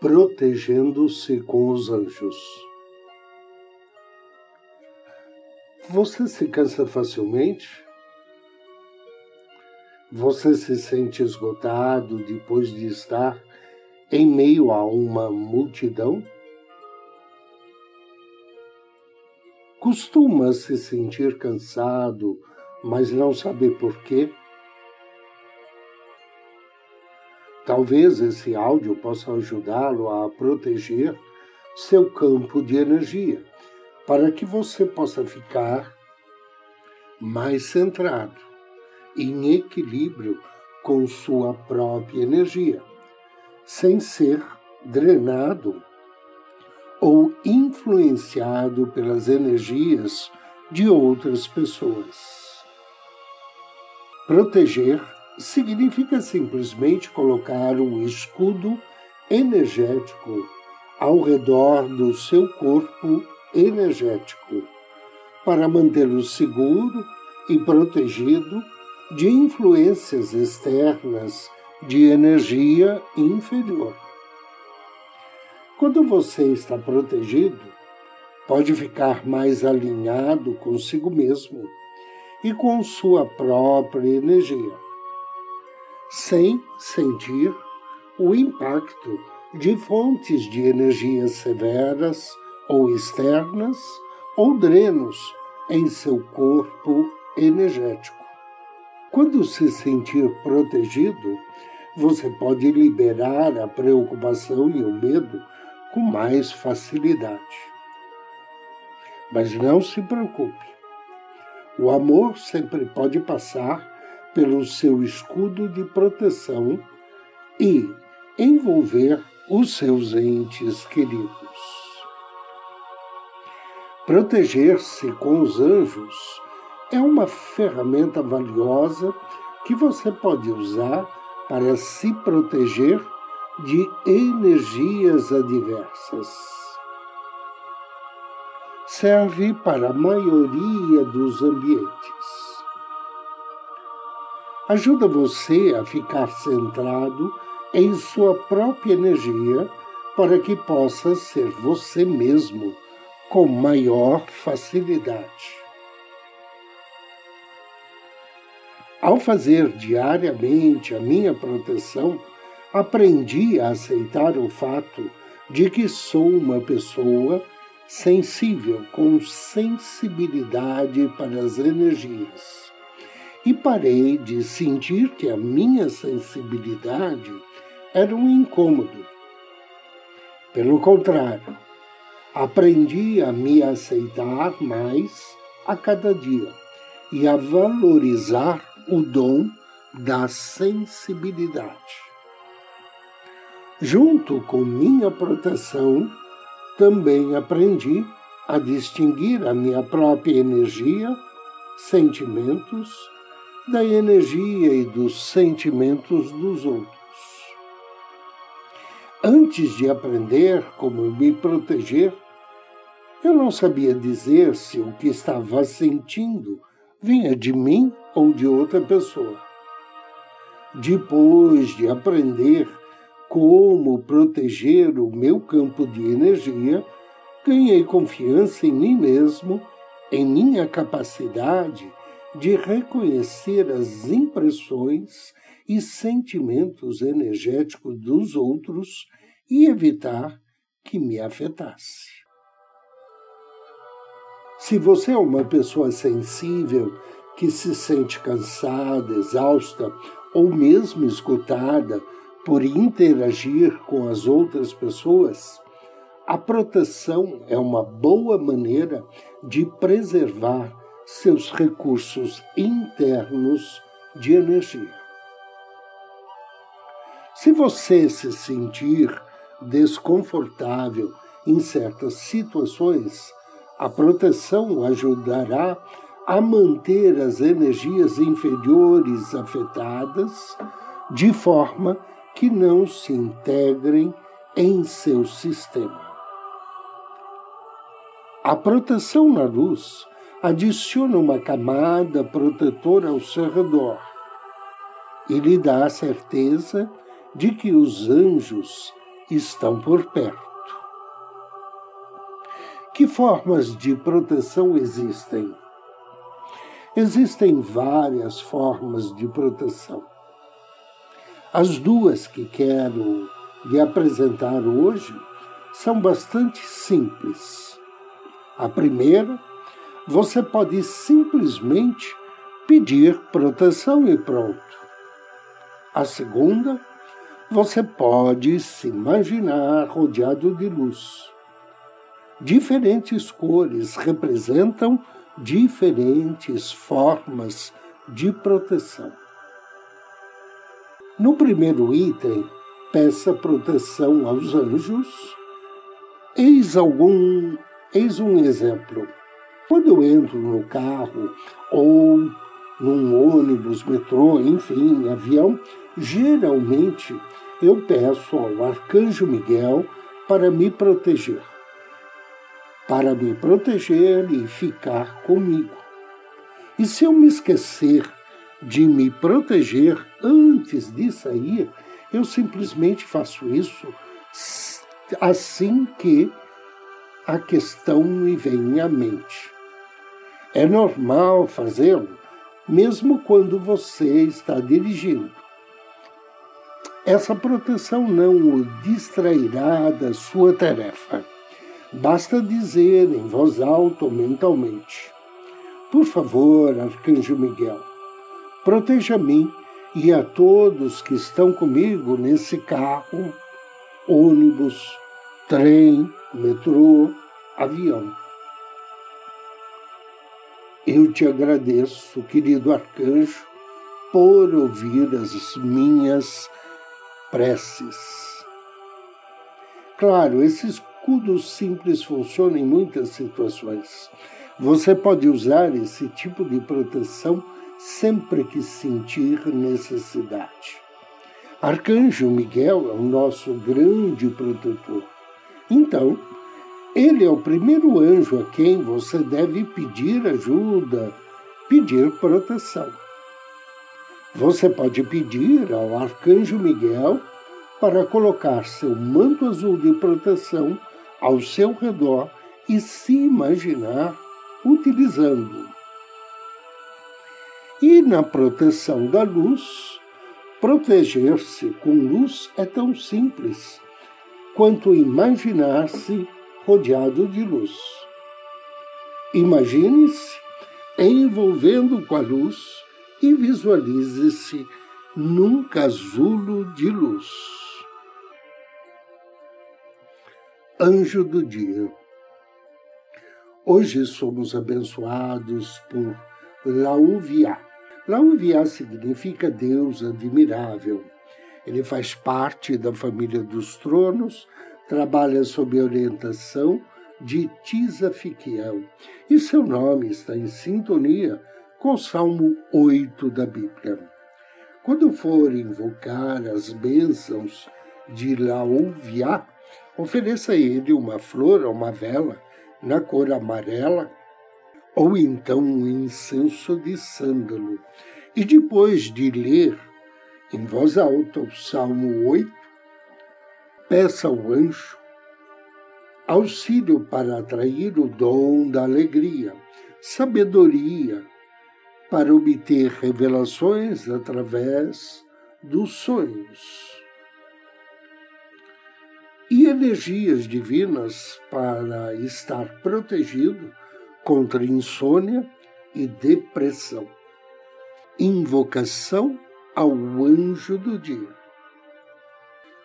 Protegendo-se com os anjos. Você se cansa facilmente? Você se sente esgotado depois de estar em meio a uma multidão? Costuma se sentir cansado, mas não saber por quê? Talvez esse áudio possa ajudá-lo a proteger seu campo de energia, para que você possa ficar mais centrado, em equilíbrio com sua própria energia, sem ser drenado ou influenciado pelas energias de outras pessoas. Proteger significa simplesmente colocar um escudo energético ao redor do seu corpo energético para mantê-lo seguro e protegido de influências externas de energia inferior. Quando você está protegido, pode ficar mais alinhado consigo mesmo e com sua própria energia sem sentir o impacto de fontes de energias severas ou externas ou drenos em seu corpo energético. Quando se sentir protegido, você pode liberar a preocupação e o medo com mais facilidade. Mas não se preocupe. O amor sempre pode passar pelo seu escudo de proteção e envolver os seus entes queridos. Proteger-se com os anjos é uma ferramenta valiosa que você pode usar para se proteger de energias adversas. Serve para a maioria dos ambientes ajuda você a ficar centrado em sua própria energia para que possa ser você mesmo com maior facilidade. Ao fazer diariamente a minha proteção, aprendi a aceitar o fato de que sou uma pessoa sensível, com sensibilidade para as energias e parei de sentir que a minha sensibilidade era um incômodo. Pelo contrário, aprendi a me aceitar mais a cada dia e a valorizar o dom da sensibilidade. Junto com minha proteção, também aprendi a distinguir a minha própria energia, sentimentos da energia e dos sentimentos dos outros. Antes de aprender como me proteger, eu não sabia dizer se o que estava sentindo vinha de mim ou de outra pessoa. Depois de aprender como proteger o meu campo de energia, ganhei confiança em mim mesmo, em minha capacidade de reconhecer as impressões e sentimentos energéticos dos outros e evitar que me afetasse. Se você é uma pessoa sensível que se sente cansada, exausta ou mesmo esgotada por interagir com as outras pessoas, a proteção é uma boa maneira de preservar seus recursos internos de energia. Se você se sentir desconfortável em certas situações, a proteção ajudará a manter as energias inferiores afetadas de forma que não se integrem em seu sistema. A proteção na luz adiciona uma camada protetora ao seu redor e lhe dá a certeza de que os anjos estão por perto. Que formas de proteção existem? Existem várias formas de proteção. As duas que quero lhe apresentar hoje são bastante simples. A primeira, você pode simplesmente pedir proteção e pronto. A segunda, você pode se imaginar rodeado de luz. Diferentes cores representam diferentes formas de proteção. No primeiro item, peça proteção aos anjos. Eis algum, eis um exemplo. Quando eu entro no carro ou num ônibus, metrô, enfim, avião, geralmente eu peço ao arcanjo Miguel para me proteger para me proteger e ficar comigo. E se eu me esquecer de me proteger antes de sair, eu simplesmente faço isso assim que a questão me vem à mente. É normal fazê-lo, mesmo quando você está dirigindo. Essa proteção não o distrairá da sua tarefa. Basta dizer em voz alta ou mentalmente: Por favor, Arcanjo Miguel, proteja a mim e a todos que estão comigo nesse carro, ônibus, trem, metrô, avião. Eu te agradeço, querido arcanjo, por ouvir as minhas preces. Claro, esses escudo simples funciona em muitas situações. Você pode usar esse tipo de proteção sempre que sentir necessidade. Arcanjo Miguel é o nosso grande protetor. Então, ele é o primeiro anjo a quem você deve pedir ajuda, pedir proteção. Você pode pedir ao Arcanjo Miguel para colocar seu manto azul de proteção ao seu redor e se imaginar utilizando. E na proteção da luz, proteger-se com luz é tão simples quanto imaginar-se rodeado de luz. Imagine-se envolvendo com a luz e visualize-se num casulo de luz. Anjo do Dia. Hoje somos abençoados por Lauvia. Lauvia significa Deus admirável. Ele faz parte da família dos tronos, trabalha sob orientação de Tisafiquiel e seu nome está em sintonia com o Salmo 8 da Bíblia. Quando for invocar as bênçãos de Lauvia, Ofereça a ele uma flor ou uma vela na cor amarela, ou então um incenso de sândalo. E depois de ler em voz alta o Salmo 8, peça ao anjo auxílio para atrair o dom da alegria, sabedoria para obter revelações através dos sonhos e energias divinas para estar protegido contra insônia e depressão. Invocação ao anjo do dia.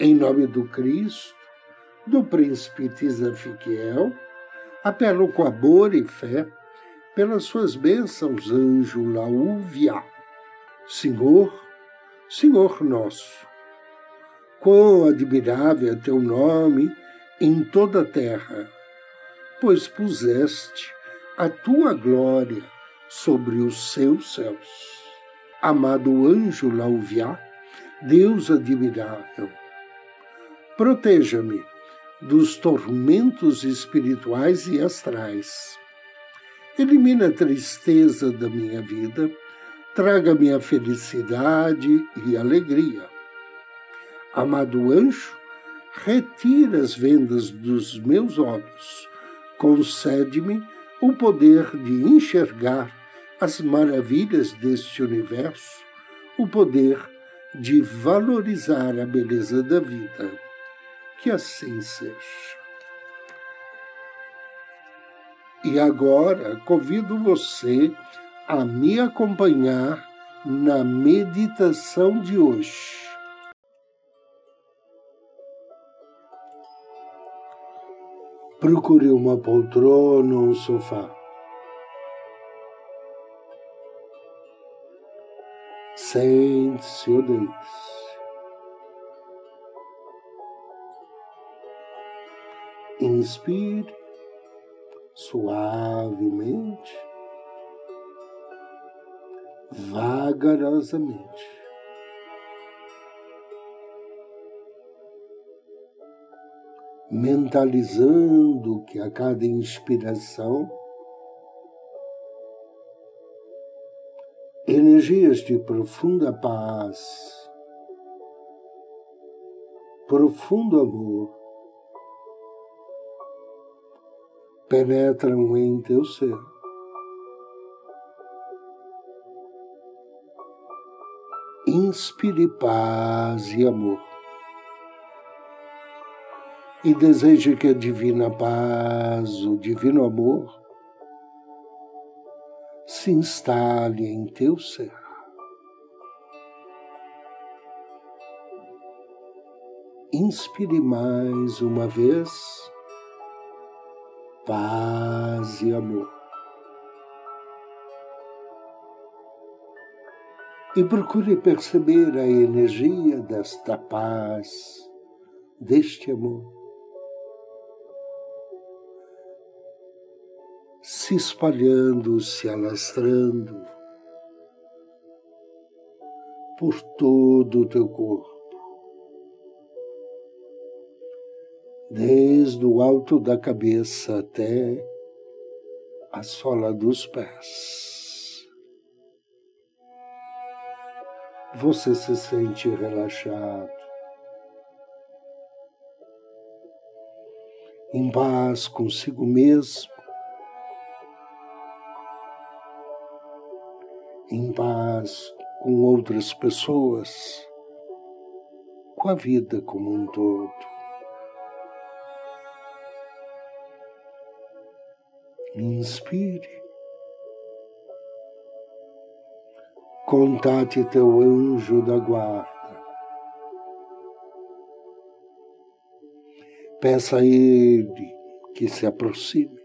Em nome do Cristo, do príncipe Tisafiquiel, apelo com amor e fé pelas suas bênçãos, anjo Laúvia. Senhor, Senhor nosso, quão admirável é teu nome em toda a terra, pois puseste a tua glória sobre os seus céus. Amado anjo Lauviá, Deus admirável, proteja-me dos tormentos espirituais e astrais. Elimina a tristeza da minha vida, traga-me a felicidade e alegria Amado anjo, retira as vendas dos meus olhos, concede-me o poder de enxergar as maravilhas deste universo, o poder de valorizar a beleza da vida. Que assim seja. E agora convido você a me acompanhar na meditação de hoje. Procure uma poltrona ou um sofá. Sente-se ou deite-se. Inspire suavemente, vagarosamente. mentalizando que a cada inspiração energias de profunda paz, profundo amor penetram em teu ser. Inspire paz e amor e deseja que a divina paz, o divino amor, se instale em teu ser. Inspire mais uma vez paz e amor. E procure perceber a energia desta paz, deste amor se espalhando, se alastrando por todo o teu corpo, desde o alto da cabeça até a sola dos pés. Você se sente relaxado, em paz consigo mesmo, em paz com outras pessoas, com a vida como um todo. Inspire. Contate teu anjo da guarda. Peça a ele que se aproxime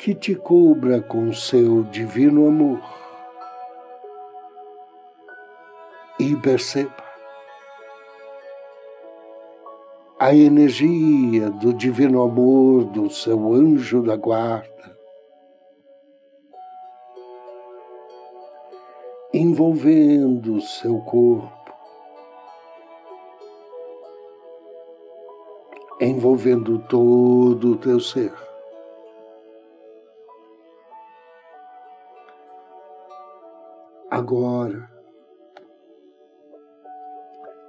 que te cubra com seu divino amor. E perceba a energia do divino amor do seu anjo da guarda, envolvendo o seu corpo, envolvendo todo o teu ser. agora.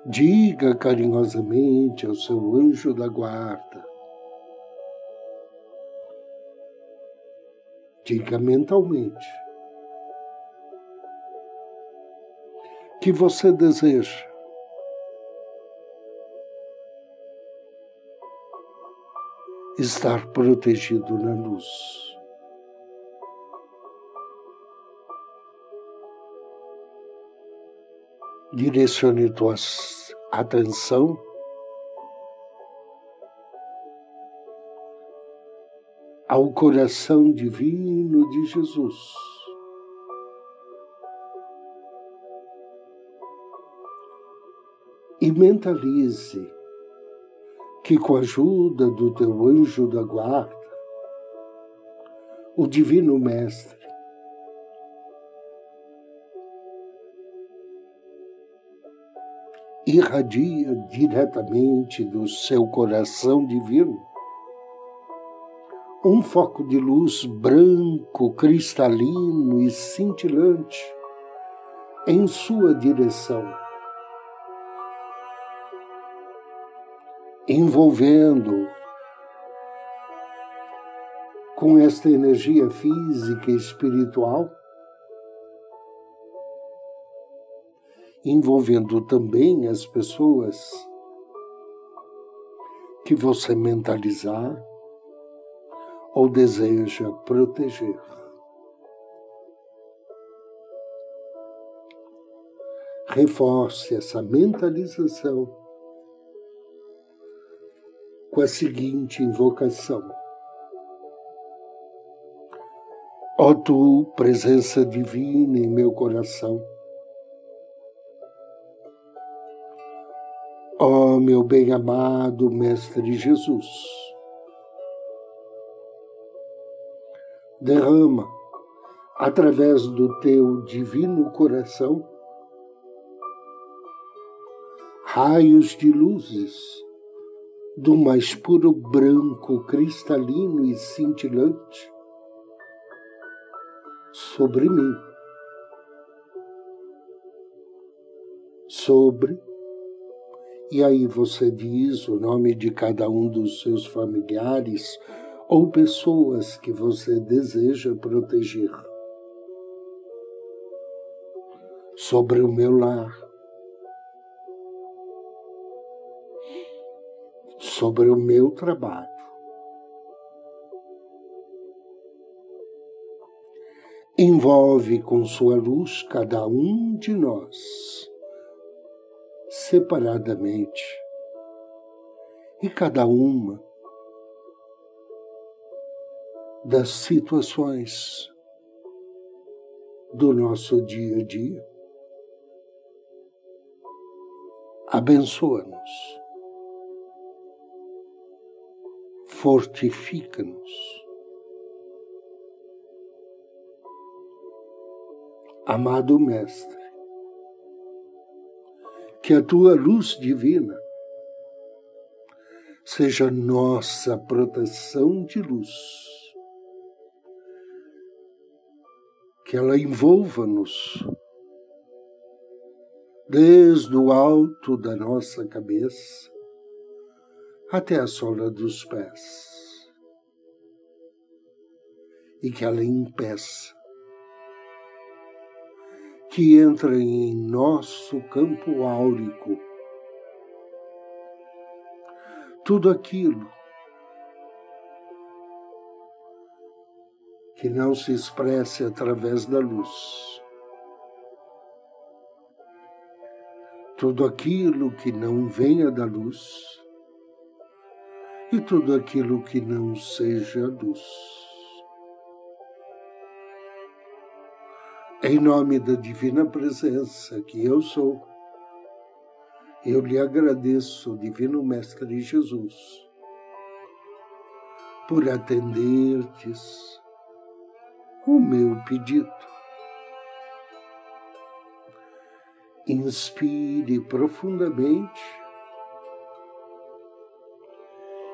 Diga carinhosamente ao seu anjo da guarda: Diga mentalmente que você deseja. Estar protegido na luz. Direcione tua atenção ao coração divino de Jesus. E mentalize que, com a ajuda do teu anjo da guarda, o Divino Mestre, irradia diretamente do seu coração divino. Um foco de luz branco, cristalino e cintilante em sua direção, envolvendo com esta energia física e espiritual envolvendo também as pessoas que você mentalizar ou deseja proteger. Reforce essa mentalização com a seguinte invocação. Ó tu, presença divina em meu coração, Meu bem-amado Mestre Jesus, derrama, através do teu divino coração, raios de luzes do mais puro branco, cristalino e cintilante sobre mim, sobre e aí você diz o nome de cada um dos seus familiares ou pessoas que você deseja proteger. Sobre o meu lar. Sobre o meu trabalho. Envolve com sua luz cada um de nós separadamente e cada uma das situações do nosso dia a dia. Abençoa-nos, fortifica-nos. Amado Mestre, que a tua luz divina seja nossa proteção de luz. Que ela envolva-nos desde o alto da nossa cabeça até a sola dos pés. E que ela impeça que entra em nosso campo áurico. Tudo aquilo que não se expresse através da luz. Tudo aquilo que não venha da luz e tudo aquilo que não seja luz. Em nome da divina presença que eu sou, eu lhe agradeço, Divino Mestre Jesus, por atendertes o meu pedido. Inspire profundamente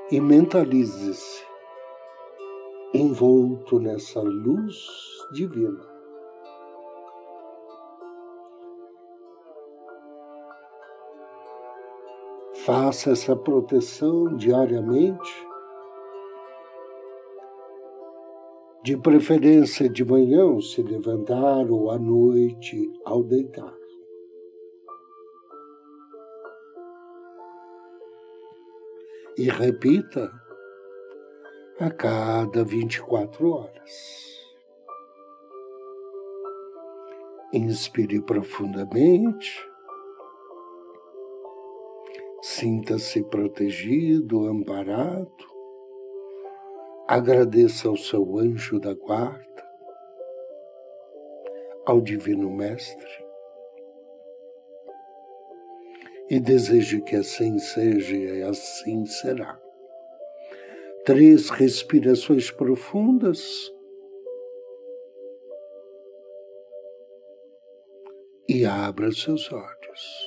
e mentalize-se envolto nessa luz divina. Faça essa proteção diariamente, de preferência de manhã ao se levantar ou à noite ao deitar. E repita a cada 24 horas. Inspire profundamente. Sinta-se protegido, amparado. Agradeça ao seu anjo da guarda, ao Divino Mestre, e deseje que assim seja e assim será. Três respirações profundas e abra seus olhos.